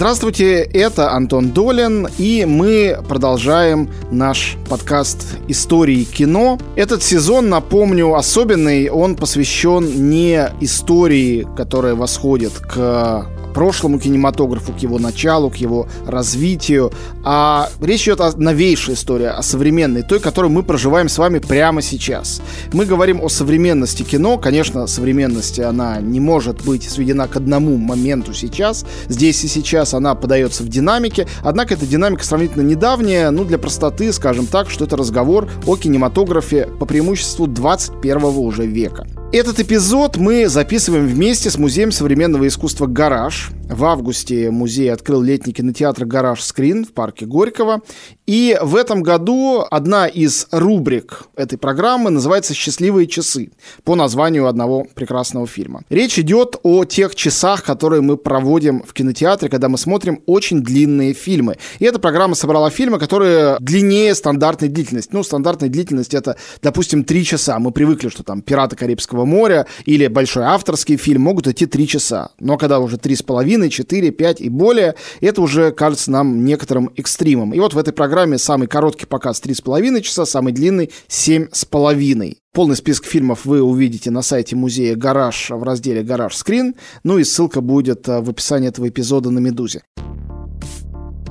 Здравствуйте, это Антон Долин, и мы продолжаем наш подкаст «Истории кино». Этот сезон, напомню, особенный, он посвящен не истории, которая восходит к прошлому кинематографу, к его началу, к его развитию. А речь идет о новейшей истории, о современной, той, которую мы проживаем с вами прямо сейчас. Мы говорим о современности кино. Конечно, современности она не может быть сведена к одному моменту сейчас. Здесь и сейчас она подается в динамике. Однако эта динамика сравнительно недавняя. Ну, для простоты, скажем так, что это разговор о кинематографе по преимуществу 21 уже века. Этот эпизод мы записываем вместе с Музеем современного искусства «Гараж». В августе музей открыл летний кинотеатр «Гараж Скрин» в парке Горького. И в этом году одна из рубрик этой программы называется «Счастливые часы» по названию одного прекрасного фильма. Речь идет о тех часах, которые мы проводим в кинотеатре, когда мы смотрим очень длинные фильмы. И эта программа собрала фильмы, которые длиннее стандартной длительности. Ну, стандартная длительность это, допустим, три часа. Мы привыкли, что там «Пираты Карибского моря» или большой авторский фильм могут идти три часа. Но когда уже три с половиной, четыре, пять и более, это уже кажется нам некоторым экстримом. И вот в этой программе программе самый короткий показ 3,5 часа, самый длинный 7,5. Полный список фильмов вы увидите на сайте музея «Гараж» в разделе «Гараж Скрин», ну и ссылка будет э, в описании этого эпизода на «Медузе».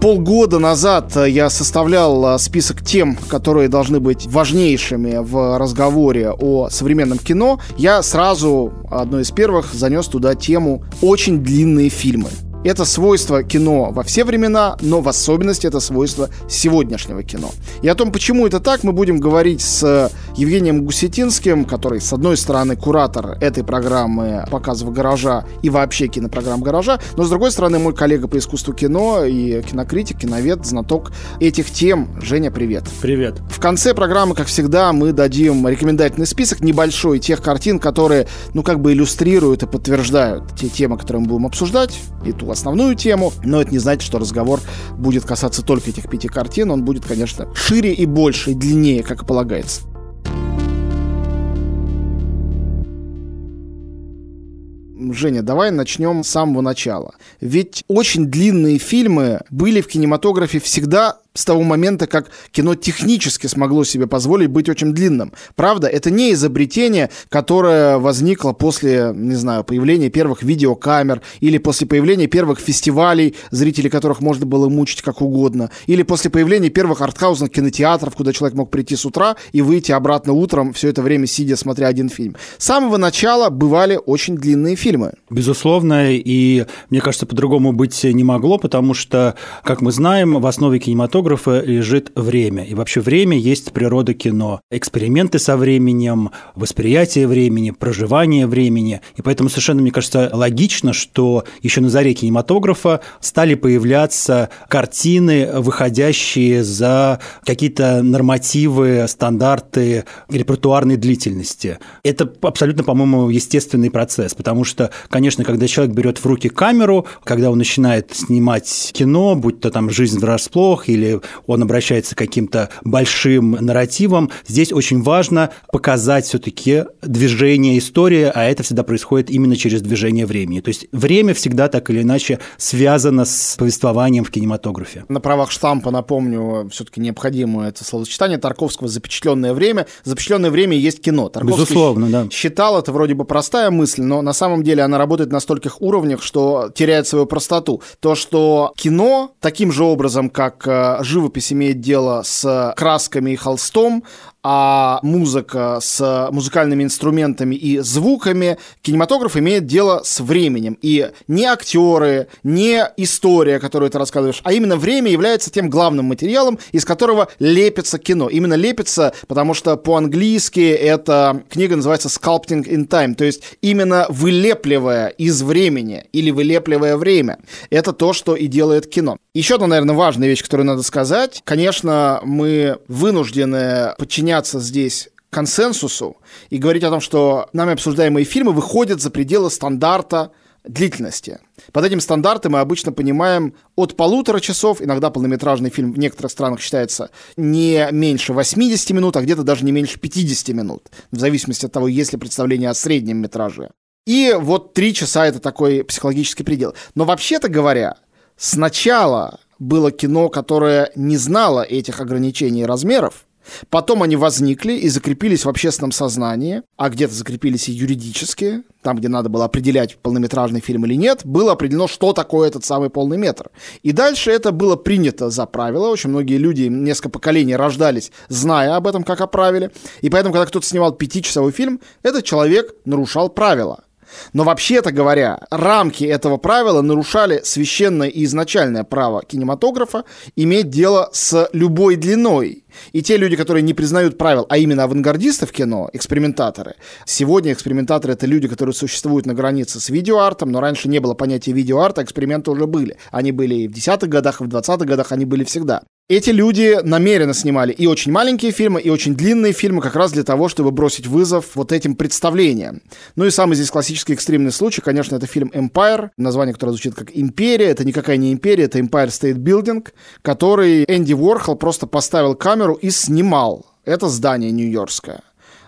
Полгода назад э, я составлял э, список тем, которые должны быть важнейшими в разговоре о современном кино. Я сразу одной из первых занес туда тему «Очень длинные фильмы». Это свойство кино во все времена, но в особенности это свойство сегодняшнего кино. И о том, почему это так, мы будем говорить с Евгением Гусетинским, который, с одной стороны, куратор этой программы показов гаража и вообще кинопрограмм гаража, но, с другой стороны, мой коллега по искусству кино и кинокритик, киновед, знаток этих тем. Женя, привет. Привет. В конце программы, как всегда, мы дадим рекомендательный список небольшой тех картин, которые, ну, как бы иллюстрируют и подтверждают те темы, которые мы будем обсуждать, и ту основную тему, но это не значит, что разговор будет касаться только этих пяти картин, он будет, конечно, шире и больше, и длиннее, как и полагается. Женя, давай начнем с самого начала. Ведь очень длинные фильмы были в кинематографе всегда с того момента, как кино технически смогло себе позволить быть очень длинным. Правда, это не изобретение, которое возникло после, не знаю, появления первых видеокамер, или после появления первых фестивалей, зрители которых можно было мучить как угодно, или после появления первых артхаусных кинотеатров, куда человек мог прийти с утра и выйти обратно утром, все это время сидя, смотря один фильм. С самого начала бывали очень длинные фильмы. Безусловно, и мне кажется, по-другому быть не могло, потому что, как мы знаем, в основе кинематографа кинематографа лежит время. И вообще время есть природа кино. Эксперименты со временем, восприятие времени, проживание времени. И поэтому совершенно, мне кажется, логично, что еще на заре кинематографа стали появляться картины, выходящие за какие-то нормативы, стандарты репертуарной длительности. Это абсолютно, по-моему, естественный процесс, потому что, конечно, когда человек берет в руки камеру, когда он начинает снимать кино, будь то там «Жизнь врасплох» или он обращается к каким-то большим нарративам. Здесь очень важно показать все-таки движение истории, а это всегда происходит именно через движение времени. То есть время всегда так или иначе связано с повествованием в кинематографе. На правах штампа напомню все-таки необходимое это словосочетание Тарковского «запечатленное время». Запечатленное время есть кино. Тарковский Безусловно, да. считал это вроде бы простая мысль, но на самом деле она работает на стольких уровнях, что теряет свою простоту. То, что кино таким же образом, как э, живопись имеет дело с красками и холстом, а музыка с музыкальными инструментами и звуками, кинематограф имеет дело с временем. И не актеры, не история, которую ты рассказываешь, а именно время является тем главным материалом, из которого лепится кино. Именно лепится, потому что по-английски эта книга называется «Sculpting in Time», то есть именно вылепливая из времени или вылепливая время. Это то, что и делает кино. Еще одна, наверное, важная вещь, которую надо сказать. Конечно, мы вынуждены подчиняться подчиняться здесь консенсусу и говорить о том, что нами обсуждаемые фильмы выходят за пределы стандарта длительности. Под этим стандартом мы обычно понимаем от полутора часов, иногда полнометражный фильм в некоторых странах считается не меньше 80 минут, а где-то даже не меньше 50 минут, в зависимости от того, есть ли представление о среднем метраже. И вот три часа это такой психологический предел. Но вообще-то говоря, сначала было кино, которое не знало этих ограничений размеров, Потом они возникли и закрепились в общественном сознании, а где-то закрепились и юридически, там, где надо было определять, полнометражный фильм или нет, было определено, что такое этот самый полный метр. И дальше это было принято за правило. Очень многие люди, несколько поколений рождались, зная об этом, как о правиле. И поэтому, когда кто-то снимал пятичасовой фильм, этот человек нарушал правила. Но вообще-то говоря, рамки этого правила нарушали священное и изначальное право кинематографа иметь дело с любой длиной. И те люди, которые не признают правил, а именно авангардисты в кино, экспериментаторы, сегодня экспериментаторы — это люди, которые существуют на границе с видеоартом, но раньше не было понятия видеоарта, эксперименты уже были. Они были и в десятых годах, и в двадцатых годах, они были всегда. Эти люди намеренно снимали и очень маленькие фильмы, и очень длинные фильмы, как раз для того, чтобы бросить вызов вот этим представлениям. Ну и самый здесь классический экстремный случай, конечно, это фильм «Empire», название которое звучит как «Империя». Это никакая не империя, это Empire State Building, который Энди Уорхол просто поставил камеру и снимал. Это здание нью-йоркское.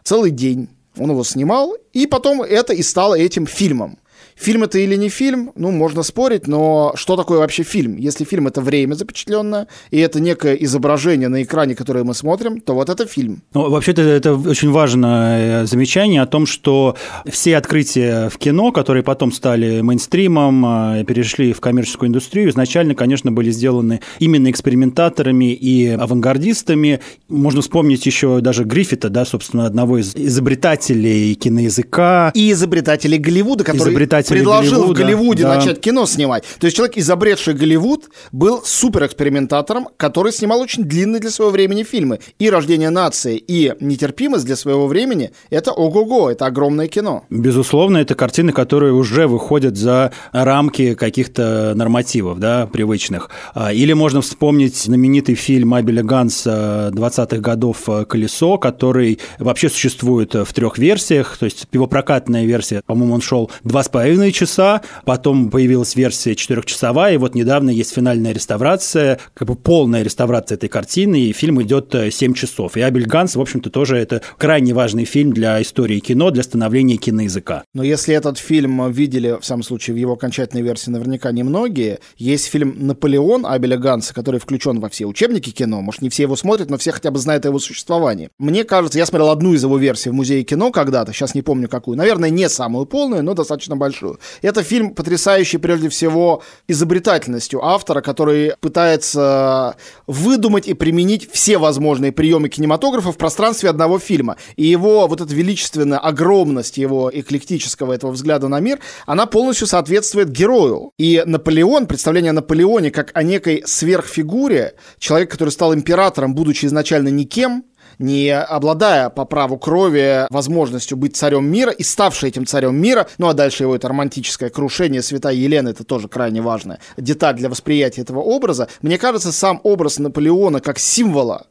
Целый день он его снимал, и потом это и стало этим фильмом. Фильм это или не фильм, ну, можно спорить, но что такое вообще фильм? Если фильм это время запечатленное, и это некое изображение на экране, которое мы смотрим, то вот это фильм. Ну, вообще-то это очень важное замечание о том, что все открытия в кино, которые потом стали мейнстримом, а, перешли в коммерческую индустрию, изначально, конечно, были сделаны именно экспериментаторами и авангардистами. Можно вспомнить еще даже Гриффита, да, собственно, одного из изобретателей киноязыка. И изобретателей Голливуда, который изобретатель предложил Голливуда, в Голливуде да. начать кино снимать. То есть человек, изобретший Голливуд, был суперэкспериментатором, который снимал очень длинные для своего времени фильмы. И «Рождение нации», и «Нетерпимость» для своего времени — это ого-го, это огромное кино. Безусловно, это картины, которые уже выходят за рамки каких-то нормативов, да, привычных. А, или можно вспомнить знаменитый фильм Абеля Ганса 20-х годов «Колесо», который вообще существует в трех версиях, то есть его прокатная версия, по-моему, он шел два с половиной половиной часа, потом появилась версия четырехчасовая, и вот недавно есть финальная реставрация, как бы полная реставрация этой картины, и фильм идет 7 э, часов. И Абель Ганс, в общем-то, тоже это крайне важный фильм для истории кино, для становления киноязыка. Но если этот фильм видели, в самом случае, в его окончательной версии наверняка немногие, есть фильм «Наполеон» Абеля Ганса, который включен во все учебники кино, может, не все его смотрят, но все хотя бы знают о его существовании. Мне кажется, я смотрел одну из его версий в музее кино когда-то, сейчас не помню какую, наверное, не самую полную, но достаточно большую большую. Это фильм, потрясающий прежде всего изобретательностью автора, который пытается выдумать и применить все возможные приемы кинематографа в пространстве одного фильма. И его вот эта величественная огромность его эклектического этого взгляда на мир, она полностью соответствует герою. И Наполеон, представление о Наполеоне как о некой сверхфигуре, человек, который стал императором, будучи изначально никем, не обладая по праву крови возможностью быть царем мира и ставший этим царем мира, ну а дальше его это романтическое крушение святой Елены, это тоже крайне важная деталь для восприятия этого образа, мне кажется, сам образ Наполеона как символа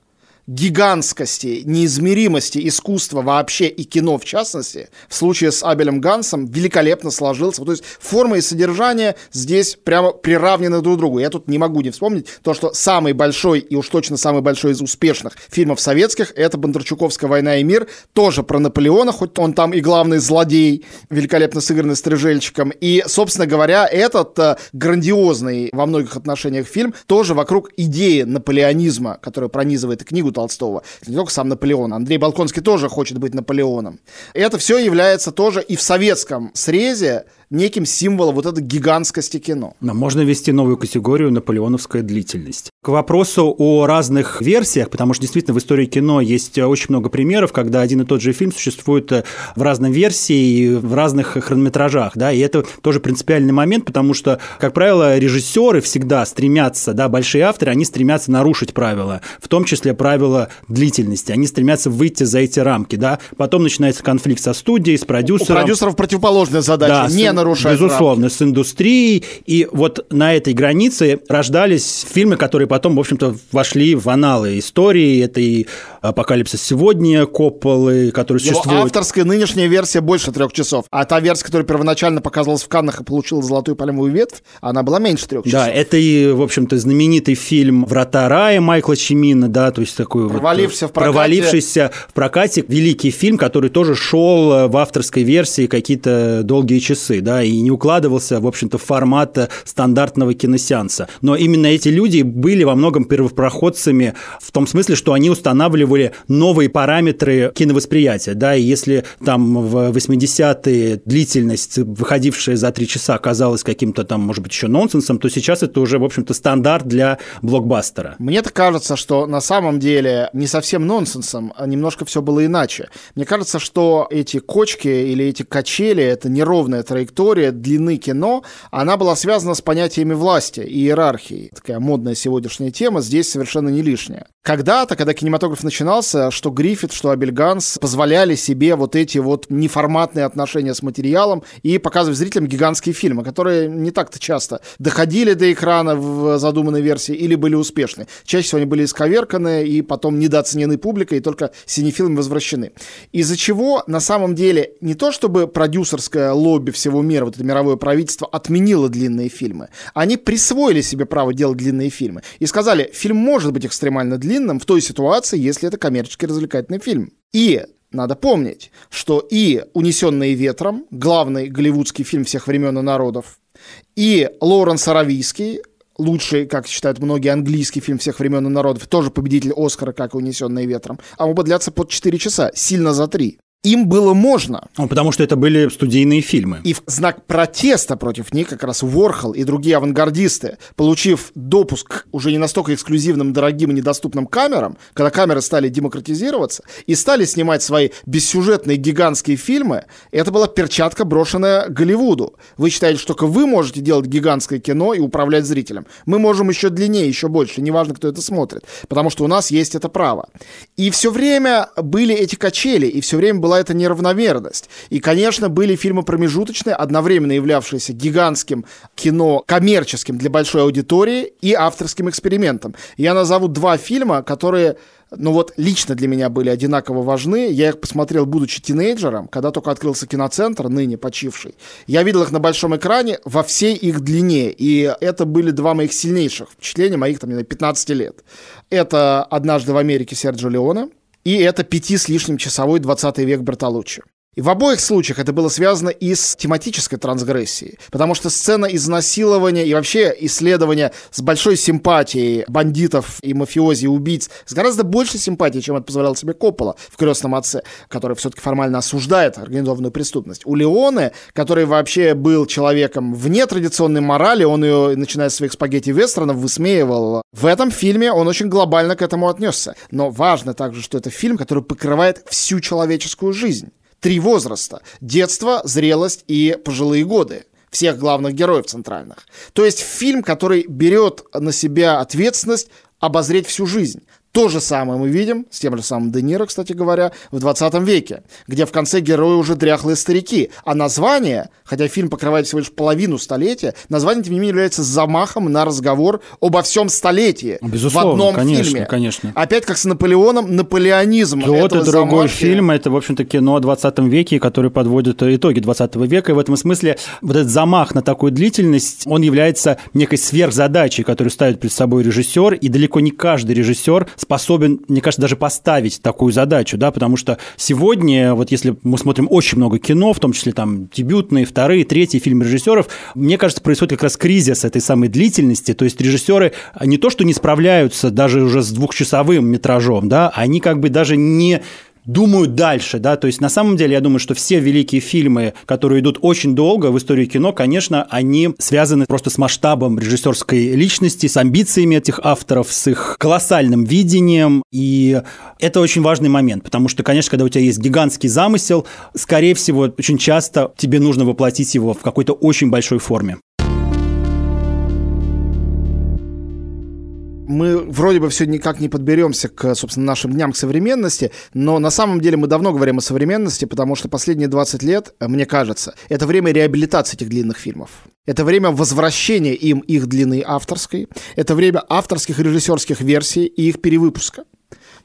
гигантскости, неизмеримости искусства вообще и кино в частности, в случае с Абелем Гансом великолепно сложился. То есть форма и содержание здесь прямо приравнены друг к другу. Я тут не могу не вспомнить то, что самый большой и уж точно самый большой из успешных фильмов советских это Бондарчуковская «Война и мир», тоже про Наполеона, хоть он там и главный злодей, великолепно сыгранный стрижельчиком. И, собственно говоря, этот э, грандиозный во многих отношениях фильм тоже вокруг идеи наполеонизма, которая пронизывает книгу Толстого. Не только сам Наполеон. Андрей Балконский тоже хочет быть Наполеоном. Это все является тоже и в советском срезе неким символом вот этой гигантскости кино. Но можно ввести новую категорию «наполеоновская длительность». К вопросу о разных версиях, потому что действительно в истории кино есть очень много примеров, когда один и тот же фильм существует э, в разной версии и в разных хронометражах, да, и это тоже принципиальный момент, потому что, как правило, режиссеры всегда стремятся, да, большие авторы, они стремятся нарушить правила, в том числе правила длительности, они стремятся выйти за эти рамки, да, потом начинается конфликт со студией, с продюсером. У продюсеров противоположная задача, да, не нарушать Безусловно, рамки. с индустрией. И вот на этой границе рождались фильмы, которые потом, в общем-то, вошли в аналы истории. Это и «Апокалипсис сегодня», Копполы, которые Его существуют. авторская нынешняя версия больше трех часов. А та версия, которая первоначально показывалась в Каннах и получила золотую пальмовую ветвь, она была меньше трех часов. Да, это и, в общем-то, знаменитый фильм «Врата рая» Майкла Чимина, да, то есть такой провалившийся вот, в прокате. провалившийся в прокате великий фильм, который тоже шел в авторской версии какие-то долгие часы, да, да, и не укладывался, в общем-то, в формат стандартного киносеанса. Но именно эти люди были во многом первопроходцами в том смысле, что они устанавливали новые параметры киновосприятия, да, и если там в 80-е длительность, выходившая за три часа, казалась каким-то там, может быть, еще нонсенсом, то сейчас это уже, в общем-то, стандарт для блокбастера. Мне так кажется, что на самом деле не совсем нонсенсом, а немножко все было иначе. Мне кажется, что эти кочки или эти качели, это неровная траектория длины кино, она была связана с понятиями власти и иерархии. Такая модная сегодняшняя тема здесь совершенно не лишняя. Когда-то, когда кинематограф начинался, что Гриффит, что Абель Ганс позволяли себе вот эти вот неформатные отношения с материалом и показывать зрителям гигантские фильмы, которые не так-то часто доходили до экрана в задуманной версии или были успешны. Чаще всего они были исковерканы и потом недооценены публикой, и только синефилами возвращены. Из-за чего, на самом деле, не то чтобы продюсерское лобби всего мира, вот это мировое правительство, отменило длинные фильмы. Они присвоили себе право делать длинные фильмы и сказали, фильм может быть экстремально длинным, в той ситуации, если это коммерчески развлекательный фильм. И надо помнить, что и «Унесенные ветром», главный голливудский фильм всех времен и народов, и Лоуренс Аравийский, лучший, как считают многие, английский фильм всех времен и народов, тоже победитель Оскара, как и «Унесенные ветром», а оба длятся под 4 часа, сильно за 3 им было можно. Ну, потому что это были студийные фильмы. И в знак протеста против них как раз Ворхол и другие авангардисты, получив допуск к уже не настолько эксклюзивным, дорогим и недоступным камерам, когда камеры стали демократизироваться и стали снимать свои бессюжетные гигантские фильмы, это была перчатка, брошенная Голливуду. Вы считаете, что только вы можете делать гигантское кино и управлять зрителем. Мы можем еще длиннее, еще больше, неважно, кто это смотрит, потому что у нас есть это право. И все время были эти качели, и все время было была эта неравномерность. И, конечно, были фильмы промежуточные, одновременно являвшиеся гигантским кино, коммерческим для большой аудитории и авторским экспериментом. Я назову два фильма, которые ну вот лично для меня были одинаково важны. Я их посмотрел, будучи тинейджером, когда только открылся киноцентр, ныне почивший. Я видел их на большом экране во всей их длине, и это были два моих сильнейших впечатления, моих там, не знаю, 15 лет. Это «Однажды в Америке» Серджо Леона, и это пяти с лишним часовой 20 век Бертолуччи. И в обоих случаях это было связано и с тематической трансгрессией, потому что сцена изнасилования и вообще исследования с большой симпатией бандитов и мафиози и убийц, с гораздо большей симпатией, чем это позволял себе Коппола в «Крестном отце», который все-таки формально осуждает организованную преступность. У Леоне, который вообще был человеком вне традиционной морали, он ее, начиная с своих спагетти-вестернов, высмеивал. В этом фильме он очень глобально к этому отнесся. Но важно также, что это фильм, который покрывает всю человеческую жизнь три возраста – детство, зрелость и пожилые годы всех главных героев центральных. То есть фильм, который берет на себя ответственность обозреть всю жизнь. То же самое мы видим с тем же самым Де Ниро, кстати говоря, в 20 веке, где в конце герои уже дряхлые старики. А название, хотя фильм покрывает всего лишь половину столетия, название, тем не менее, является замахом на разговор обо всем столетии. Безусловно, в одном конечно, фильме. конечно. Опять как с Наполеоном, наполеонизм. Тот и другой замахи. фильм – это, в общем-то, кино о 20 веке, который подводит итоги 20 века. И в этом смысле вот этот замах на такую длительность, он является некой сверхзадачей, которую ставит перед собой режиссер, и далеко не каждый режиссер способен, мне кажется, даже поставить такую задачу, да, потому что сегодня, вот если мы смотрим очень много кино, в том числе там дебютные, вторые, третьи фильмы режиссеров, мне кажется, происходит как раз кризис этой самой длительности, то есть режиссеры не то, что не справляются даже уже с двухчасовым метражом, да, они как бы даже не думают дальше, да, то есть на самом деле я думаю, что все великие фильмы, которые идут очень долго в истории кино, конечно, они связаны просто с масштабом режиссерской личности, с амбициями этих авторов, с их колоссальным видением, и это очень важный момент, потому что, конечно, когда у тебя есть гигантский замысел, скорее всего, очень часто тебе нужно воплотить его в какой-то очень большой форме. Мы вроде бы все никак не подберемся к, собственно, нашим дням, к современности, но на самом деле мы давно говорим о современности, потому что последние 20 лет, мне кажется, это время реабилитации этих длинных фильмов. Это время возвращения им их длины авторской, это время авторских режиссерских версий и их перевыпуска.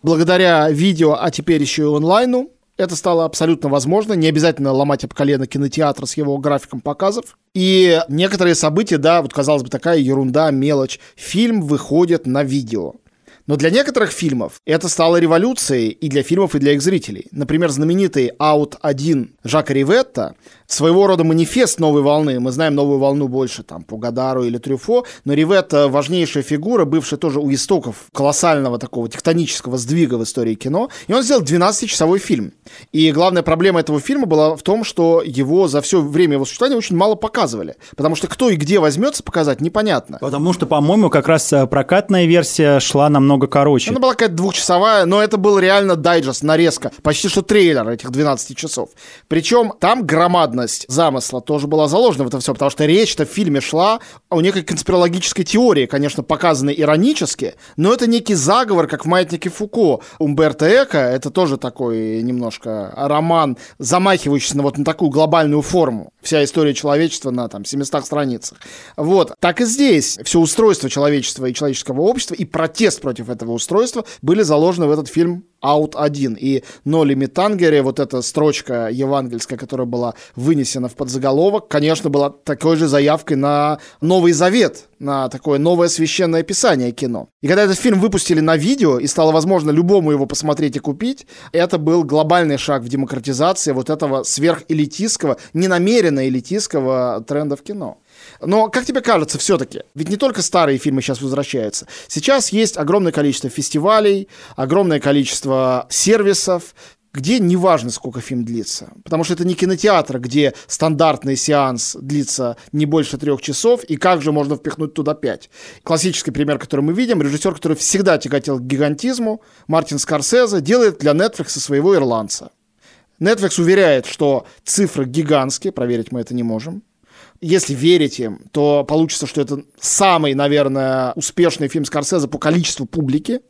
Благодаря видео, а теперь еще и онлайну, это стало абсолютно возможно. Не обязательно ломать об колено кинотеатр с его графиком показов. И некоторые события, да, вот казалось бы, такая ерунда, мелочь. Фильм выходит на видео. Но для некоторых фильмов это стало революцией и для фильмов, и для их зрителей. Например, знаменитый «Аут-1» Жака Риветта своего рода манифест новой волны. Мы знаем новую волну больше там по Гадару или Трюфо, но Риветта важнейшая фигура, бывшая тоже у истоков колоссального такого тектонического сдвига в истории кино. И он сделал 12-часовой фильм. И главная проблема этого фильма была в том, что его за все время его существования очень мало показывали. Потому что кто и где возьмется показать, непонятно. Потому что, по-моему, как раз э, прокатная версия шла намного короче. Она была какая-то двухчасовая, но это был реально дайджест, нарезка. Почти что трейлер этих 12 часов. Причем там громадность замысла тоже была заложена в это все, потому что речь-то в фильме шла о некой конспирологической теории, конечно, показанной иронически, но это некий заговор, как в «Маятнике Фуко». Умберто Эко — это тоже такой немножко роман, замахивающийся на вот на такую глобальную форму. Вся история человечества на там 700 страницах. Вот. Так и здесь все устройство человечества и человеческого общества и протест против этого устройства были заложены в этот фильм Out 1. И Ноли Митангере, вот эта строчка евангельская, которая была вынесена в подзаголовок, конечно, была такой же заявкой на Новый Завет, на такое новое священное писание кино. И когда этот фильм выпустили на видео, и стало возможно любому его посмотреть и купить, это был глобальный шаг в демократизации вот этого сверхэлитистского, ненамеренно элитистского тренда в кино. Но, как тебе кажется, все-таки, ведь не только старые фильмы сейчас возвращаются. Сейчас есть огромное количество фестивалей, огромное количество сервисов, где неважно, сколько фильм длится. Потому что это не кинотеатр, где стандартный сеанс длится не больше трех часов, и как же можно впихнуть туда пять. Классический пример, который мы видим, режиссер, который всегда тяготел к гигантизму, Мартин Скорсезе, делает для Netflix своего ирландца. Netflix уверяет, что цифры гигантские, проверить мы это не можем если верить им, то получится, что это самый, наверное, успешный фильм Скорсезе по количеству публики.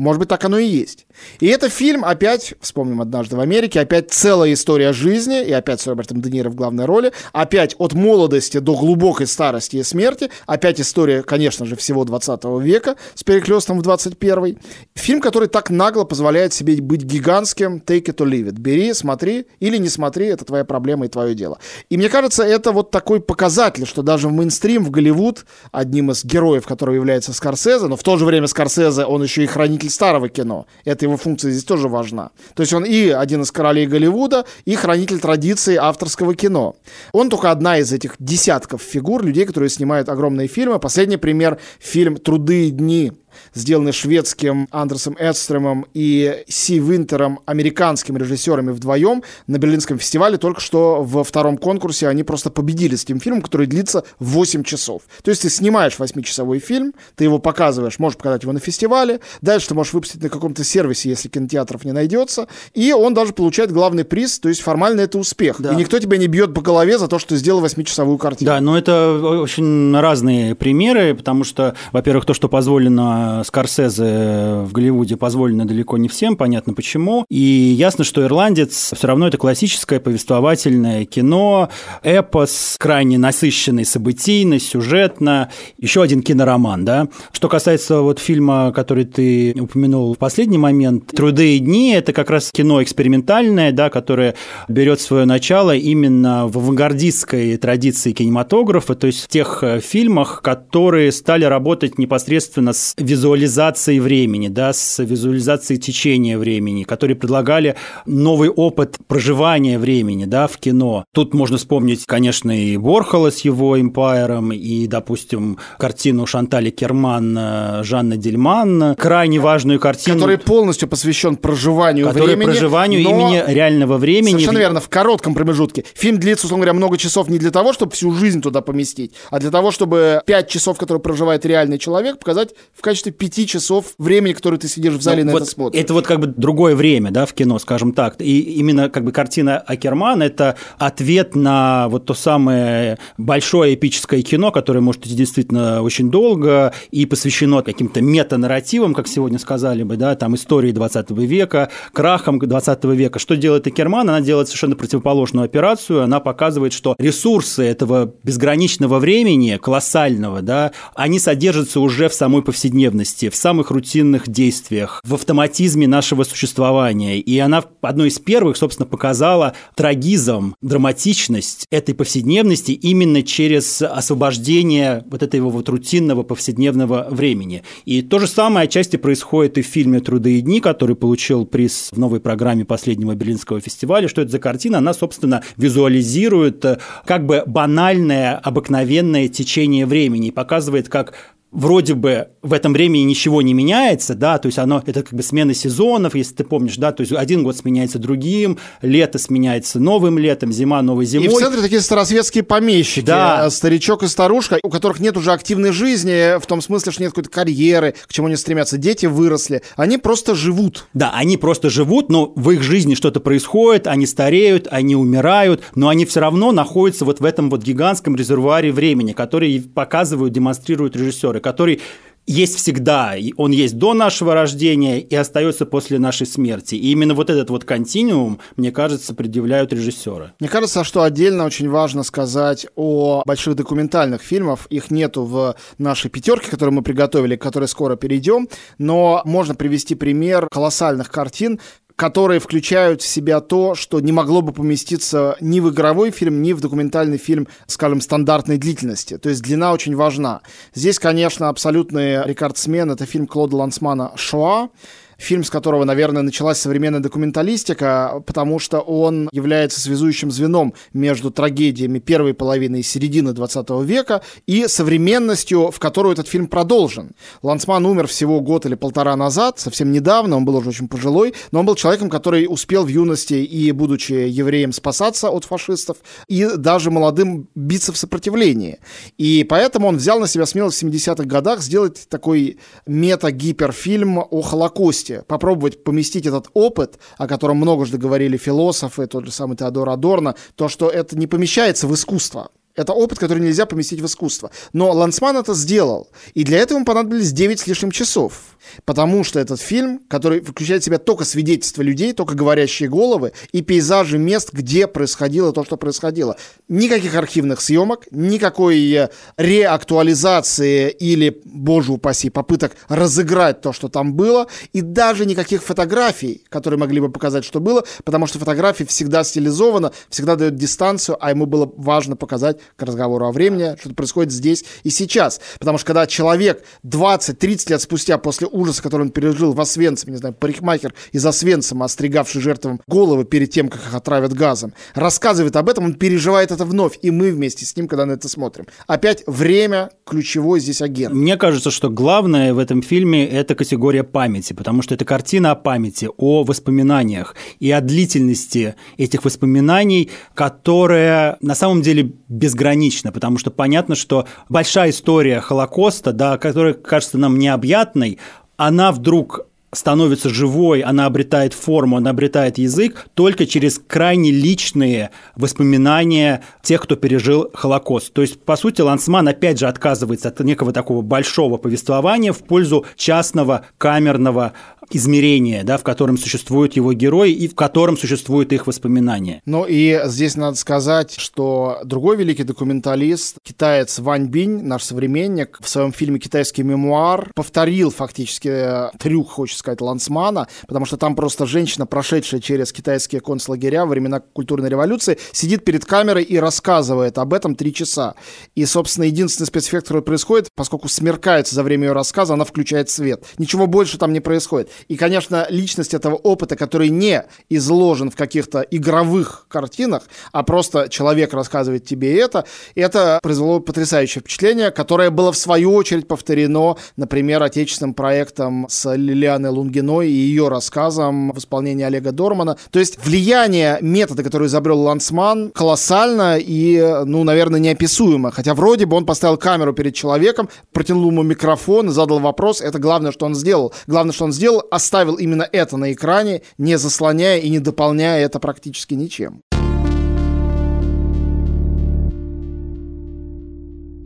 Может быть, так оно и есть. И это фильм, опять, вспомним «Однажды в Америке», опять целая история жизни, и опять с Робертом Де Ниро в главной роли, опять от молодости до глубокой старости и смерти, опять история, конечно же, всего 20 века с переклестом в 21 Фильм, который так нагло позволяет себе быть гигантским, take it or leave it. Бери, смотри или не смотри, это твоя проблема и твое дело. И мне кажется, это вот такой показатель, что даже в мейнстрим, в Голливуд, одним из героев, которого является Скорсезе, но в то же время Скорсезе, он еще и хранитель старого кино. Это его функция здесь тоже важна. То есть он и один из королей Голливуда, и хранитель традиции авторского кино. Он только одна из этих десятков фигур людей, которые снимают огромные фильмы. Последний пример — фильм «Труды и дни» сделанный шведским Андерсом Эдстромом и Си Винтером, американским режиссерами вдвоем на Берлинском фестивале. Только что во втором конкурсе они просто победили с тем фильмом, который длится 8 часов. То есть ты снимаешь 8-часовой фильм, ты его показываешь, можешь показать его на фестивале, дальше ты можешь выпустить на каком-то сервисе, если кинотеатров не найдется, и он даже получает главный приз, то есть формально это успех. Да. И никто тебя не бьет по голове за то, что ты сделал 8-часовую картину. Да, но это очень разные примеры, потому что, во-первых, то, что позволено Скорсезе в Голливуде позволено далеко не всем, понятно почему. И ясно, что «Ирландец» все равно это классическое повествовательное кино, эпос, крайне насыщенный событийно, сюжетно. Еще один кинороман, да. Что касается вот фильма, который ты упомянул в последний момент, «Труды и дни» — это как раз кино экспериментальное, да, которое берет свое начало именно в авангардистской традиции кинематографа, то есть в тех э, фильмах, которые стали работать непосредственно с визуализацией времени, да, с визуализацией течения времени, которые предлагали новый опыт проживания времени да, в кино. Тут можно вспомнить, конечно, и Борхола с его «Эмпайром», и, допустим, картину Шантали Керман Жанна Дельман, крайне важную картину. Который полностью посвящен проживанию который времени. проживанию имени реального времени. Совершенно верно, в коротком промежутке. Фильм длится, условно говоря, много часов не для того, чтобы всю жизнь туда поместить, а для того, чтобы пять часов, которые проживает реальный человек, показать в качестве качестве пяти часов времени, которое ты сидишь в зале ну, на вот это смотришь. Это вот как бы другое время, да, в кино, скажем так. И именно как бы картина Акерман – это ответ на вот то самое большое эпическое кино, которое может идти действительно очень долго и посвящено каким-то метанарративам, как сегодня сказали бы, да, там истории 20 века, крахом 20 века. Что делает Акерман? Она делает совершенно противоположную операцию. Она показывает, что ресурсы этого безграничного времени, колоссального, да, они содержатся уже в самой повседневности повседневности, в самых рутинных действиях, в автоматизме нашего существования. И она одной из первых, собственно, показала трагизм, драматичность этой повседневности именно через освобождение вот этого вот рутинного повседневного времени. И то же самое отчасти происходит и в фильме «Труды и дни», который получил приз в новой программе последнего Берлинского фестиваля. Что это за картина? Она, собственно, визуализирует э, как бы банальное, обыкновенное течение времени и показывает, как вроде бы в этом времени ничего не меняется, да, то есть оно, это как бы смена сезонов, если ты помнишь, да, то есть один год сменяется другим, лето сменяется новым летом, зима новой зимой. И в центре такие старосветские помещики, да. Э, старичок и старушка, у которых нет уже активной жизни, в том смысле, что нет какой-то карьеры, к чему они стремятся, дети выросли, они просто живут. Да, они просто живут, но в их жизни что-то происходит, они стареют, они умирают, но они все равно находятся вот в этом вот гигантском резервуаре времени, который показывают, демонстрируют режиссеры который есть всегда, он есть до нашего рождения и остается после нашей смерти. И именно вот этот вот континуум, мне кажется, предъявляют режиссеры. Мне кажется, что отдельно очень важно сказать о больших документальных фильмах. Их нету в нашей пятерке, которую мы приготовили, к которой скоро перейдем. Но можно привести пример колоссальных картин, которые включают в себя то, что не могло бы поместиться ни в игровой фильм, ни в документальный фильм, скажем, стандартной длительности. То есть длина очень важна. Здесь, конечно, абсолютный рекордсмен — это фильм Клода Лансмана «Шоа», фильм, с которого, наверное, началась современная документалистика, потому что он является связующим звеном между трагедиями первой половины и середины 20 века и современностью, в которую этот фильм продолжен. Лансман умер всего год или полтора назад, совсем недавно, он был уже очень пожилой, но он был человеком, который успел в юности и, будучи евреем, спасаться от фашистов, и даже молодым биться в сопротивлении. И поэтому он взял на себя смелость в 70-х годах сделать такой мета-гиперфильм о Холокосте, возможности попробовать поместить этот опыт, о котором многожды говорили философы, тот же самый Теодор Адорно, то, что это не помещается в искусство. Это опыт, который нельзя поместить в искусство. Но Лансман это сделал. И для этого ему понадобились 9 с лишним часов. Потому что этот фильм, который включает в себя только свидетельства людей, только говорящие головы и пейзажи мест, где происходило то, что происходило. Никаких архивных съемок, никакой э, реактуализации или, боже упаси, попыток разыграть то, что там было, и даже никаких фотографий, которые могли бы показать, что было, потому что фотография всегда стилизована, всегда дает дистанцию, а ему было важно показать к разговору о времени, что происходит здесь и сейчас. Потому что когда человек 20-30 лет спустя после ужаса, который он пережил в Освенциме, не знаю, парикмахер из Освенцима, остригавший жертвам головы перед тем, как их отравят газом, рассказывает об этом, он переживает это вновь, и мы вместе с ним, когда на это смотрим. Опять время ключевой здесь агент. Мне кажется, что главное в этом фильме – это категория памяти, потому что это картина о памяти, о воспоминаниях и о длительности этих воспоминаний, которая на самом деле безгранична, потому что понятно, что большая история Холокоста, да, которая кажется нам необъятной, она вдруг становится живой, она обретает форму, она обретает язык только через крайне личные воспоминания тех, кто пережил Холокост. То есть, по сути, Лансман опять же отказывается от некого такого большого повествования в пользу частного камерного измерения, да, в котором существуют его герои и в котором существуют их воспоминания. Ну и здесь надо сказать, что другой великий документалист, китаец Вань Бинь, наш современник, в своем фильме «Китайский мемуар» повторил фактически трюк, хочется сказать, Лансмана, потому что там просто женщина, прошедшая через китайские концлагеря во времена культурной революции, сидит перед камерой и рассказывает об этом три часа. И, собственно, единственный спецэффект, который происходит, поскольку смеркается за время ее рассказа, она включает свет. Ничего больше там не происходит. И, конечно, личность этого опыта, который не изложен в каких-то игровых картинах, а просто человек рассказывает тебе это, это произвело потрясающее впечатление, которое было в свою очередь повторено, например, отечественным проектом с Лилианой Лунгиной и ее рассказом в исполнении Олега Дормана. То есть влияние метода, который изобрел Лансман, колоссально и, ну, наверное, неописуемо. Хотя вроде бы он поставил камеру перед человеком, протянул ему микрофон задал вопрос. Это главное, что он сделал. Главное, что он сделал, оставил именно это на экране, не заслоняя и не дополняя это практически ничем.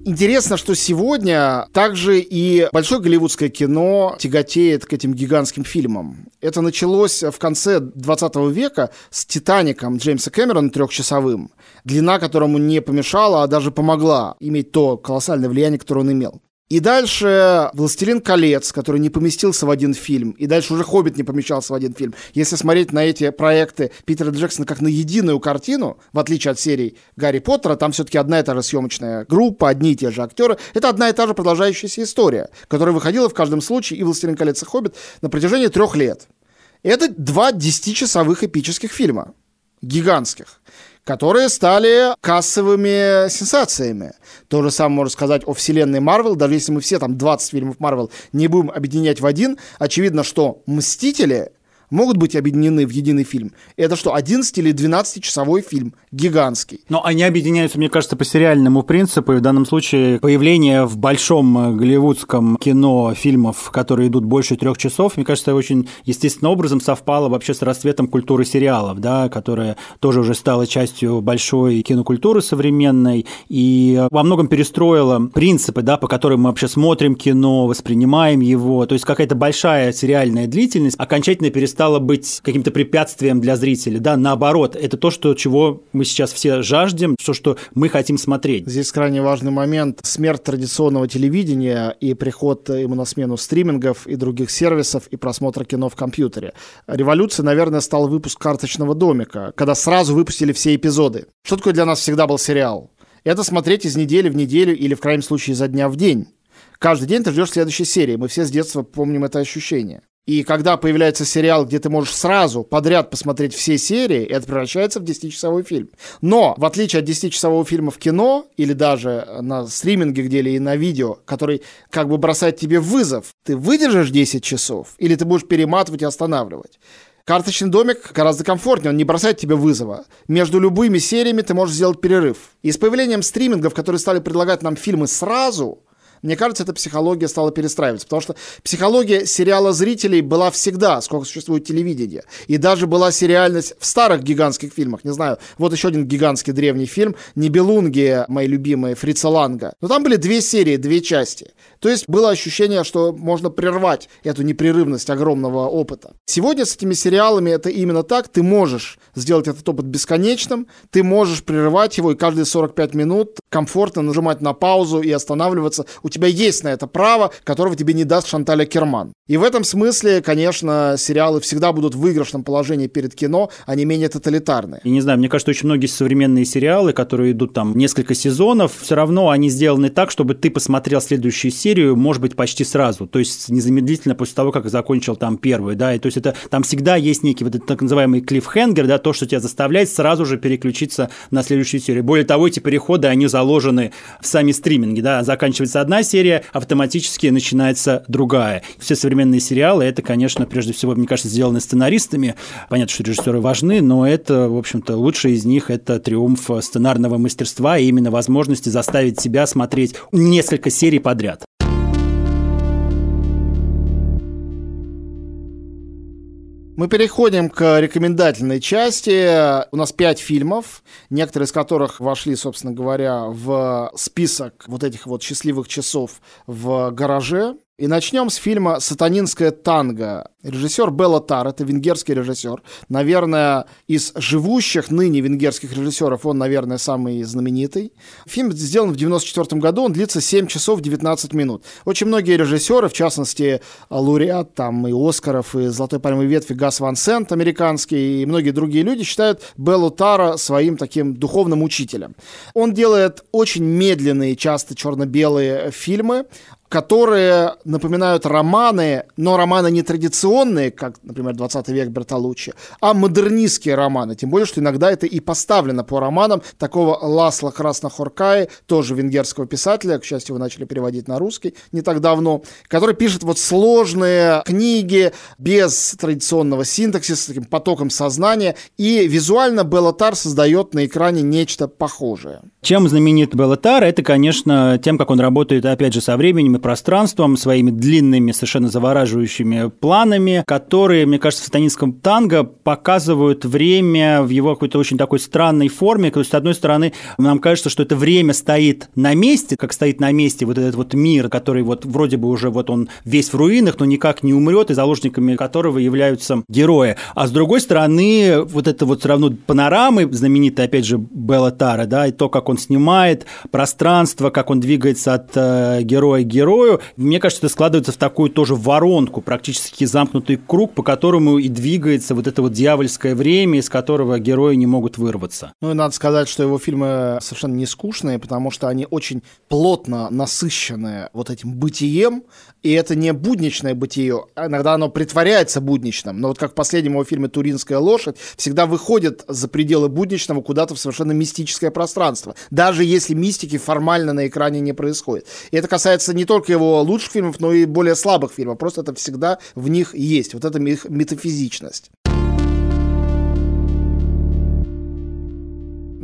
Интересно, что сегодня также и большое голливудское кино тяготеет к этим гигантским фильмам. Это началось в конце 20 века с «Титаником» Джеймса Кэмерона трехчасовым, длина которому не помешала, а даже помогла иметь то колоссальное влияние, которое он имел. И дальше «Властелин колец», который не поместился в один фильм. И дальше уже «Хоббит» не помещался в один фильм. Если смотреть на эти проекты Питера Джексона как на единую картину, в отличие от серий Гарри Поттера, там все-таки одна и та же съемочная группа, одни и те же актеры. Это одна и та же продолжающаяся история, которая выходила в каждом случае и «Властелин колец» и «Хоббит» на протяжении трех лет. Это два десятичасовых эпических фильма. Гигантских которые стали кассовыми сенсациями. То же самое можно сказать о вселенной Марвел, даже если мы все там 20 фильмов Марвел не будем объединять в один, очевидно, что «Мстители» могут быть объединены в единый фильм. Это что, 11 или 12-часовой фильм, гигантский. Но они объединяются, мне кажется, по сериальному принципу, и в данном случае появление в большом э, голливудском кино фильмов, которые идут больше трех часов, мне кажется, очень естественным образом совпало вообще с расцветом культуры сериалов, да, которая тоже уже стала частью большой кинокультуры современной, и во многом перестроила принципы, да, по которым мы вообще смотрим кино, воспринимаем его, то есть какая-то большая сериальная длительность окончательно перестала перестало быть каким-то препятствием для зрителя. Да, наоборот, это то, что, чего мы сейчас все жаждем, то, что мы хотим смотреть. Здесь крайне важный момент. Смерть традиционного телевидения и приход ему на смену стримингов и других сервисов и просмотра кино в компьютере. Революция, наверное, стал выпуск «Карточного домика», когда сразу выпустили все эпизоды. Что такое для нас всегда был сериал? Это смотреть из недели в неделю или, в крайнем случае, изо дня в день. Каждый день ты ждешь следующей серии. Мы все с детства помним это ощущение. И когда появляется сериал, где ты можешь сразу подряд посмотреть все серии, это превращается в 10-часовой фильм. Но, в отличие от 10-часового фильма в кино, или даже на стриминге где или на видео, который как бы бросает тебе вызов, ты выдержишь 10 часов, или ты будешь перематывать и останавливать. Карточный домик гораздо комфортнее, он не бросает тебе вызова. Между любыми сериями ты можешь сделать перерыв. И с появлением стримингов, которые стали предлагать нам фильмы сразу, мне кажется, эта психология стала перестраиваться, потому что психология сериала зрителей была всегда, сколько существует телевидение. И даже была сериальность в старых гигантских фильмах. Не знаю, вот еще один гигантский древний фильм «Нибелунги», мои любимые, Фрица Ланга. Но там были две серии, две части. То есть было ощущение, что можно прервать эту непрерывность огромного опыта. Сегодня с этими сериалами это именно так. Ты можешь сделать этот опыт бесконечным, ты можешь прерывать его, и каждые 45 минут комфортно нажимать на паузу и останавливаться. У тебя есть на это право, которого тебе не даст Шанталя Керман. И в этом смысле, конечно, сериалы всегда будут в выигрышном положении перед кино, не менее тоталитарные. И не знаю, мне кажется, очень многие современные сериалы, которые идут там несколько сезонов, все равно они сделаны так, чтобы ты посмотрел следующую серию, может быть, почти сразу, то есть незамедлительно после того, как закончил там первую, да, и то есть это там всегда есть некий вот этот так называемый клиффхенгер, да, то, что тебя заставляет сразу же переключиться на следующую серию. Более того, эти переходы, они заложены в сами стриминги, да, заканчивается одна серия, автоматически начинается другая. Все современные сериалы, это, конечно, прежде всего, мне кажется, сделаны сценаристами. Понятно, что режиссеры важны, но это, в общем-то, лучший из них – это триумф сценарного мастерства и именно возможности заставить себя смотреть несколько серий подряд. Мы переходим к рекомендательной части. У нас пять фильмов, некоторые из которых вошли, собственно говоря, в список вот этих вот счастливых часов в гараже. И начнем с фильма «Сатанинская танго». Режиссер Белла Тар, это венгерский режиссер. Наверное, из живущих ныне венгерских режиссеров он, наверное, самый знаменитый. Фильм сделан в 94 году, он длится 7 часов 19 минут. Очень многие режиссеры, в частности, лауреат там и Оскаров, и Золотой пальмовой ветви Гас Ван Сент американский, и многие другие люди считают Беллу Тара своим таким духовным учителем. Он делает очень медленные, часто черно-белые фильмы, которые напоминают романы, но романы не традиционные, как, например, 20 век Бертолуччи, а модернистские романы. Тем более, что иногда это и поставлено по романам такого Ласла Краснохоркаи, тоже венгерского писателя, к счастью, его начали переводить на русский не так давно, который пишет вот сложные книги без традиционного синтаксиса, с таким потоком сознания, и визуально Беллатар создает на экране нечто похожее. Чем знаменит Беллатар? Это, конечно, тем, как он работает, опять же, со временем и пространством, своими длинными, совершенно завораживающими планами, которые, мне кажется, в сатанинском танго показывают время в его какой-то очень такой странной форме. То есть, с одной стороны, нам кажется, что это время стоит на месте, как стоит на месте вот этот вот мир, который вот вроде бы уже вот он весь в руинах, но никак не умрет, и заложниками которого являются герои. А с другой стороны, вот это вот все равно панорамы, знаменитые, опять же, Белла Тара, да, и то, как он снимает, пространство, как он двигается от э, героя к герою, герою. Мне кажется, это складывается в такую тоже воронку, практически замкнутый круг, по которому и двигается вот это вот дьявольское время, из которого герои не могут вырваться. Ну и надо сказать, что его фильмы совершенно не скучные, потому что они очень плотно насыщены вот этим бытием, и это не будничное бытие. Иногда оно притворяется будничным, но вот как в последнем его фильме «Туринская лошадь» всегда выходит за пределы будничного куда-то в совершенно мистическое пространство, даже если мистики формально на экране не происходит. И это касается не только его лучших фильмов, но и более слабых фильмов. Просто это всегда в них есть, вот эта их метафизичность.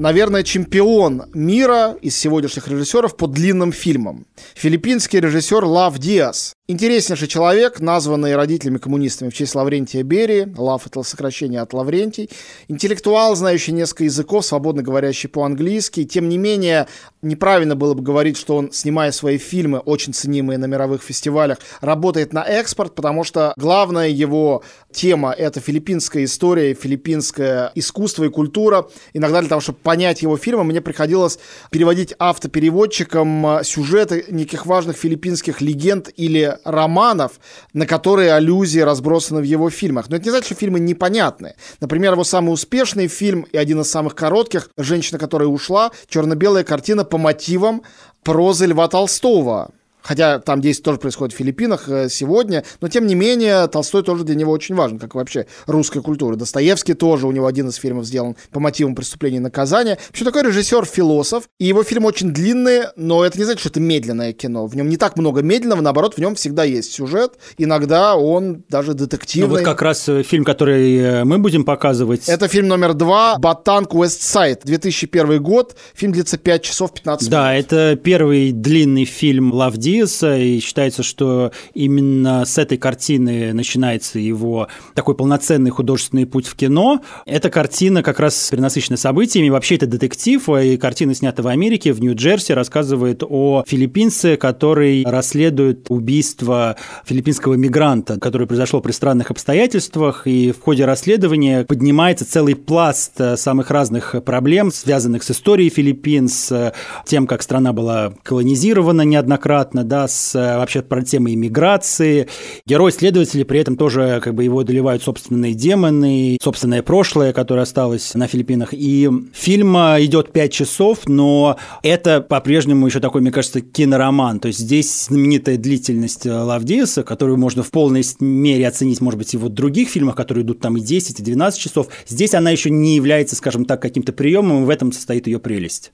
наверное, чемпион мира из сегодняшних режиссеров по длинным фильмам. Филиппинский режиссер Лав Диас. Интереснейший человек, названный родителями-коммунистами в честь Лаврентия Берии. Лав — это сокращение от Лаврентий. Интеллектуал, знающий несколько языков, свободно говорящий по-английски. Тем не менее, неправильно было бы говорить, что он, снимая свои фильмы, очень ценимые на мировых фестивалях, работает на экспорт, потому что главная его тема — это филиппинская история, филиппинское искусство и культура. Иногда для того, чтобы понять его фильмы, мне приходилось переводить автопереводчиком сюжеты неких важных филиппинских легенд или романов, на которые аллюзии разбросаны в его фильмах. Но это не значит, что фильмы непонятны. Например, его самый успешный фильм и один из самых коротких «Женщина, которая ушла» черно-белая картина по мотивам прозы Льва Толстого Хотя там действие тоже происходит в Филиппинах э, сегодня, но тем не менее Толстой тоже для него очень важен, как вообще русская культура. Достоевский тоже, у него один из фильмов сделан по мотивам преступления и наказания. Вообще такой режиссер-философ, и его фильмы очень длинные, но это не значит, что это медленное кино. В нем не так много медленного, наоборот, в нем всегда есть сюжет, иногда он даже детективный. Ну вот как раз э, фильм, который э, мы будем показывать. Это фильм номер два «Батанг Уэстсайд», 2001 год, фильм длится 5 часов 15 минут. Да, это первый длинный фильм Лавди Диаса, и считается, что именно с этой картины начинается его такой полноценный художественный путь в кино. Эта картина как раз перенасыщена событиями. Вообще это детектив, и картина снята в Америке, в Нью-Джерси, рассказывает о филиппинце, который расследует убийство филиппинского мигранта, которое произошло при странных обстоятельствах, и в ходе расследования поднимается целый пласт самых разных проблем, связанных с историей Филиппин, с тем, как страна была колонизирована неоднократно, понятно, да, с э, вообще про темы иммиграции. Герой-следователи при этом тоже как бы его одолевают собственные демоны, собственное прошлое, которое осталось на Филиппинах. И фильм э, идет 5 часов, но это по-прежнему еще такой, мне кажется, кинороман. То есть здесь знаменитая длительность э, Лавдиеса, которую можно в полной мере оценить, может быть, и вот в других фильмах, которые идут там и 10, и 12 часов. Здесь она еще не является, скажем так, каким-то приемом, и в этом состоит ее прелесть.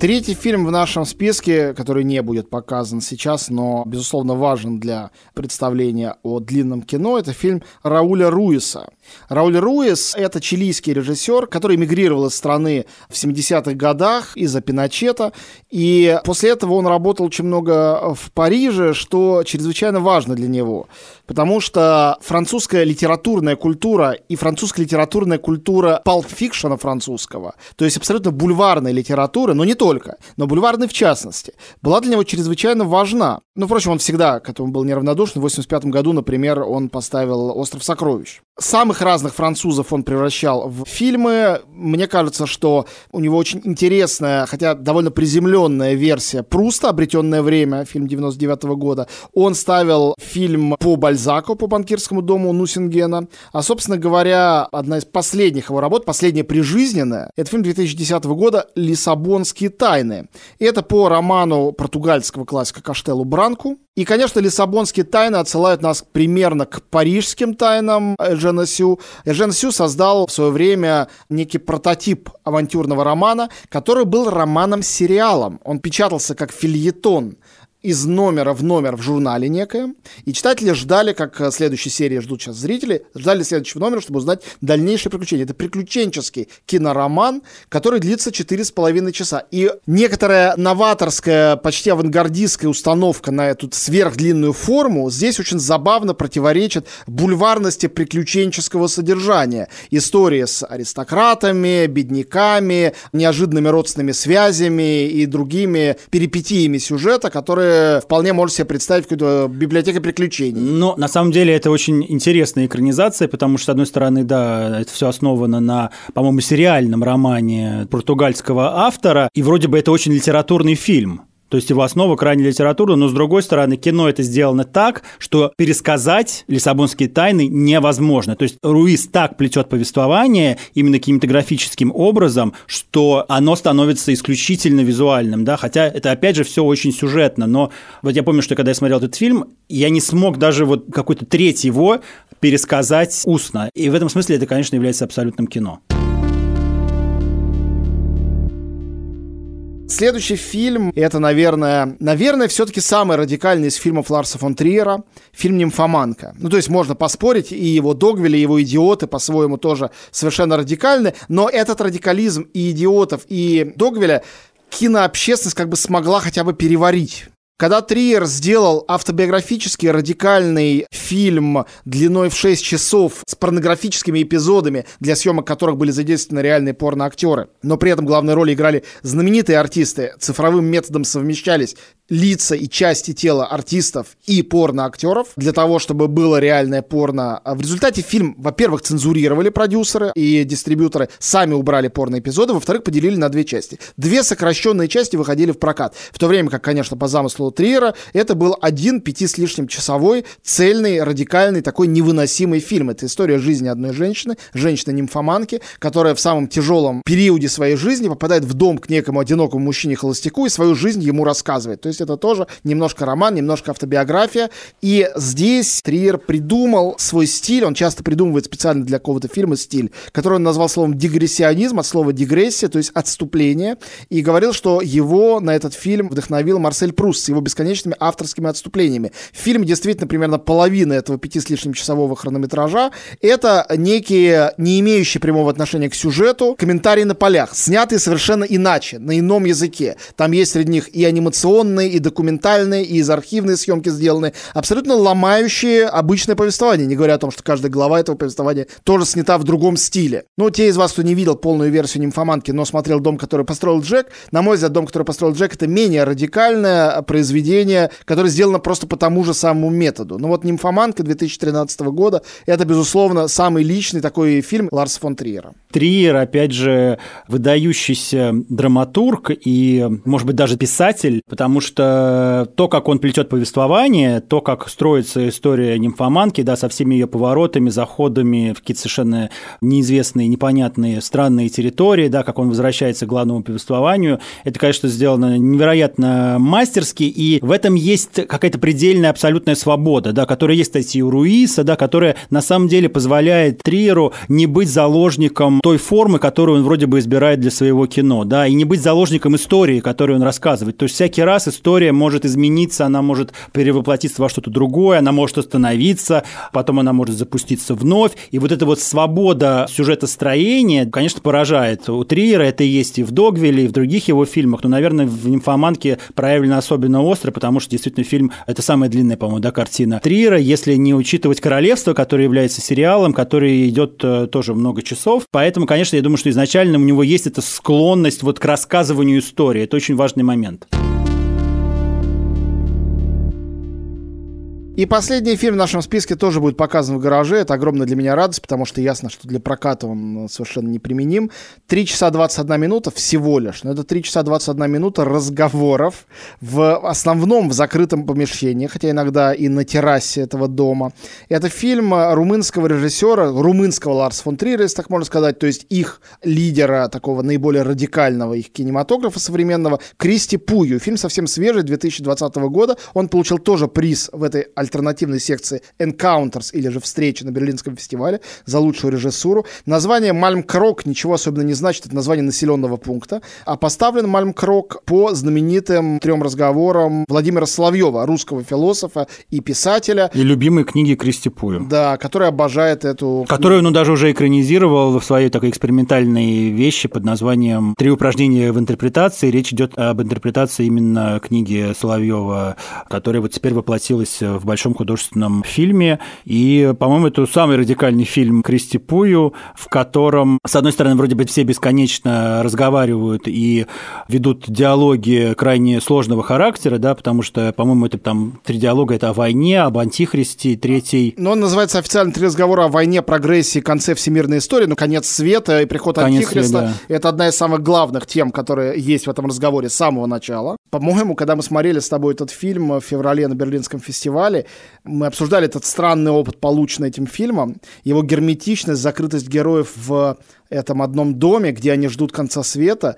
Третий фильм в нашем списке, который не будет показан сейчас, но, безусловно, важен для представления о длинном кино, это фильм Рауля Руиса. Рауль Руис — это чилийский режиссер, который эмигрировал из страны в 70-х годах из-за Пиночета, и после этого он работал очень много в Париже, что чрезвычайно важно для него, потому что французская литературная культура и французская литературная культура палп-фикшена французского, то есть абсолютно бульварная литература, но не то только, но бульварный в частности, была для него чрезвычайно важна. Ну, впрочем, он всегда к этому был неравнодушен. В 85 году, например, он поставил «Остров сокровищ». Самых разных французов он превращал в фильмы. Мне кажется, что у него очень интересная, хотя довольно приземленная версия Пруста «Обретенное время», фильм 99 -го года. Он ставил фильм по Бальзаку, по банкирскому дому Нусингена. А, собственно говоря, одна из последних его работ, последняя прижизненная, это фильм 2010 года «Лиссабонские тайны». Это по роману португальского классика Каштелу Бранку. И, конечно, лиссабонские тайны отсылают нас примерно к парижским тайнам Эжена Сю. Эжен Сю создал в свое время некий прототип авантюрного романа, который был романом-сериалом. Он печатался как фильетон из номера в номер в журнале некое, и читатели ждали, как э, следующей серии ждут сейчас зрители, ждали следующего номера, чтобы узнать дальнейшие приключения. Это приключенческий кинороман, который длится 4,5 часа. И некоторая новаторская, почти авангардистская установка на эту сверхдлинную форму здесь очень забавно противоречит бульварности приключенческого содержания. Истории с аристократами, бедняками, неожиданными родственными связями и другими перипетиями сюжета, которые которые вполне можно себе представить какую-то библиотеку приключений. Но на самом деле это очень интересная экранизация, потому что, с одной стороны, да, это все основано на, по-моему, сериальном романе португальского автора, и вроде бы это очень литературный фильм. То есть его основа крайне литература, но с другой стороны, кино это сделано так, что пересказать Лиссабонские тайны невозможно. То есть Руис так плетет повествование именно кинематографическим образом, что оно становится исключительно визуальным, да, хотя это опять же все очень сюжетно, но вот я помню, что когда я смотрел этот фильм, я не смог даже вот какой-то треть его пересказать устно. И в этом смысле это, конечно, является абсолютным кино. Следующий фильм, это, наверное, наверное, все-таки самый радикальный из фильмов Ларса фон Триера, фильм «Нимфоманка». Ну, то есть можно поспорить, и его Догвилли, и его «Идиоты» по-своему тоже совершенно радикальны, но этот радикализм и «Идиотов», и Догвилля кинообщественность как бы смогла хотя бы переварить. Когда Триер сделал автобиографический радикальный фильм длиной в 6 часов с порнографическими эпизодами, для съемок которых были задействованы реальные порноактеры, но при этом главные роли играли знаменитые артисты, цифровым методом совмещались лица и части тела артистов и порно-актеров для того, чтобы было реальное порно. А в результате фильм, во-первых, цензурировали продюсеры и дистрибьюторы, сами убрали порно-эпизоды, во-вторых, поделили на две части. Две сокращенные части выходили в прокат. В то время как, конечно, по замыслу Триера, это был один пяти с лишним часовой, цельный, радикальный, такой невыносимый фильм. Это история жизни одной женщины, женщины-нимфоманки, которая в самом тяжелом периоде своей жизни попадает в дом к некому одинокому мужчине-холостяку и свою жизнь ему рассказывает. То есть есть это тоже немножко роман, немножко автобиография. И здесь Триер придумал свой стиль, он часто придумывает специально для какого-то фильма стиль, который он назвал словом дигрессионизм, от слова дигрессия, то есть отступление, и говорил, что его на этот фильм вдохновил Марсель Пруст с его бесконечными авторскими отступлениями. Фильм действительно примерно половина этого пяти с лишним часового хронометража — это некие, не имеющие прямого отношения к сюжету, комментарии на полях, снятые совершенно иначе, на ином языке. Там есть среди них и анимационные, и документальные, и из архивной съемки сделаны, абсолютно ломающие обычное повествование, не говоря о том, что каждая глава этого повествования тоже снята в другом стиле. Ну, те из вас, кто не видел полную версию «Нимфоманки», но смотрел «Дом, который построил Джек», на мой взгляд, «Дом, который построил Джек» — это менее радикальное произведение, которое сделано просто по тому же самому методу. Ну вот «Нимфоманка» 2013 года — это, безусловно, самый личный такой фильм Ларса фон Триера. Триер, опять же, выдающийся драматург и, может быть, даже писатель, потому что что то, как он плетет повествование, то, как строится история нимфоманки, да, со всеми ее поворотами, заходами в какие-то совершенно неизвестные, непонятные, странные территории, да, как он возвращается к главному повествованию, это, конечно, сделано невероятно мастерски, и в этом есть какая-то предельная абсолютная свобода, да, которая есть, кстати, и у Руиса, да, которая на самом деле позволяет Триеру не быть заложником той формы, которую он вроде бы избирает для своего кино, да, и не быть заложником истории, которую он рассказывает. То есть всякий раз история история может измениться, она может перевоплотиться во что-то другое, она может остановиться, потом она может запуститься вновь. И вот эта вот свобода сюжетостроения, конечно, поражает. У Триера это есть и в Догвилле, и в других его фильмах, но, наверное, в «Нимфоманке» проявлено особенно остро, потому что действительно фильм – это самая длинная, по-моему, да, картина Триера, если не учитывать «Королевство», которое является сериалом, который идет э, тоже много часов. Поэтому, конечно, я думаю, что изначально у него есть эта склонность вот к рассказыванию истории. Это очень важный момент. И последний фильм в нашем списке тоже будет показан в гараже. Это огромная для меня радость, потому что ясно, что для проката он э, совершенно неприменим. 3 часа 21 минута всего лишь. Но это 3 часа 21 минута разговоров в основном в закрытом помещении, хотя иногда и на террасе этого дома. Это фильм э, румынского режиссера, румынского Ларса фон Триера, если так можно сказать, то есть их лидера, такого наиболее радикального их кинематографа современного, Кристи Пую. Фильм совсем свежий, 2020 года. Он получил тоже приз в этой альтернативной секции Encounters или же встречи на Берлинском фестивале за лучшую режиссуру. Название Мальмкрок ничего особенно не значит, это название населенного пункта. А поставлен Мальмкрок по знаменитым трем разговорам Владимира Соловьева, русского философа и писателя. И любимой книги Кристи Пую. Да, который обожает эту... Которую он ну, даже уже экранизировал в своей такой экспериментальной вещи под названием «Три упражнения в интерпретации». Речь идет об интерпретации именно книги Соловьева, которая вот теперь воплотилась в большом большом художественном фильме. И, по-моему, это самый радикальный фильм Кристи Пую, в котором, с одной стороны, вроде бы все бесконечно разговаривают и ведут диалоги крайне сложного характера, да, потому что, по-моему, это там три диалога, это о войне, об антихристе, третий... Но он называется официально три разговора о войне, прогрессии, конце всемирной истории, ну, конец света и приход конец антихриста. Да. Это одна из самых главных тем, которые есть в этом разговоре с самого начала. По-моему, когда мы смотрели с тобой этот фильм в феврале на Берлинском фестивале, мы обсуждали этот странный опыт, полученный этим фильмом, его герметичность, закрытость героев в этом одном доме, где они ждут конца света,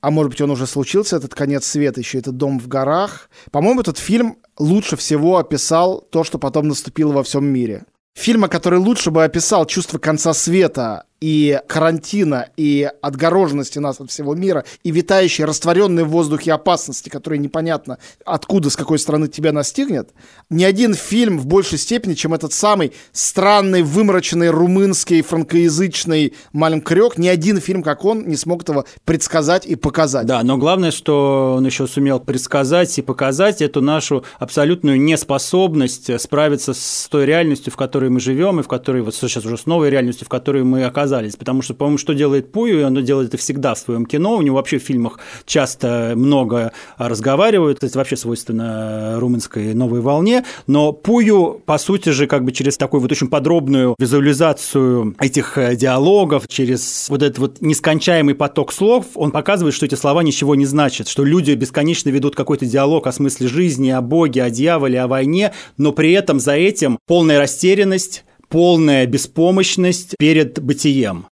а может быть, он уже случился, этот конец света, еще этот дом в горах. По-моему, этот фильм лучше всего описал то, что потом наступило во всем мире. Фильма, который лучше бы описал чувство конца света и карантина, и отгороженности нас от всего мира, и витающие, растворенные в воздухе опасности, которые непонятно откуда, с какой стороны тебя настигнет, ни один фильм в большей степени, чем этот самый странный, вымороченный румынский, франкоязычный Малем Крёк, ни один фильм, как он, не смог этого предсказать и показать. Да, но главное, что он еще сумел предсказать и показать эту нашу абсолютную неспособность справиться с той реальностью, в которой мы живем, и в которой, вот сейчас уже с новой реальностью, в которой мы оказываемся оказались. Потому что, по-моему, что делает Пую, оно делает это всегда в своем кино. У него вообще в фильмах часто много разговаривают. Это вообще свойственно румынской новой волне. Но Пую, по сути же, как бы через такую вот очень подробную визуализацию этих э, диалогов, через вот этот вот нескончаемый поток слов, он показывает, что эти слова ничего не значат, что люди бесконечно ведут какой-то диалог о смысле жизни, о Боге, о дьяволе, о войне, но при этом за этим полная растерянность, полная беспомощность перед бытием.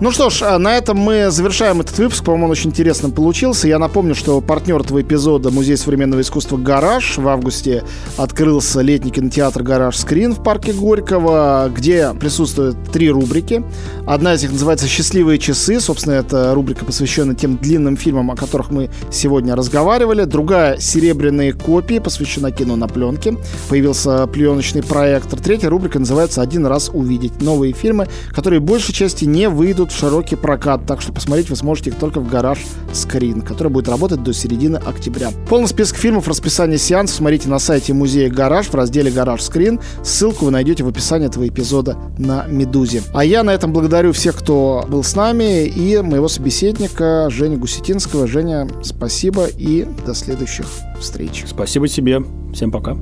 Ну что ж, а на этом мы завершаем этот выпуск. По-моему, он очень интересным получился. Я напомню, что партнер этого эпизода Музей современного искусства «Гараж». В августе открылся летний кинотеатр «Гараж Скрин» в парке Горького, где присутствуют три рубрики. Одна из них называется «Счастливые часы». Собственно, это рубрика посвящена тем длинным фильмам, о которых мы сегодня разговаривали. Другая «Серебряные копии», посвящена кино на пленке. Появился пленочный проектор. Третья рубрика называется «Один раз увидеть». Новые фильмы, которые большей части не выйдут в широкий прокат, так что посмотреть вы сможете их только в гараж Скрин, который будет работать до середины октября. Полный список фильмов, расписание сеансов смотрите на сайте музея Гараж в разделе Гараж Скрин. Ссылку вы найдете в описании этого эпизода на Медузе. А я на этом благодарю всех, кто был с нами, и моего собеседника Женя Гусетинского. Женя, спасибо и до следующих встреч. Спасибо тебе. Всем пока.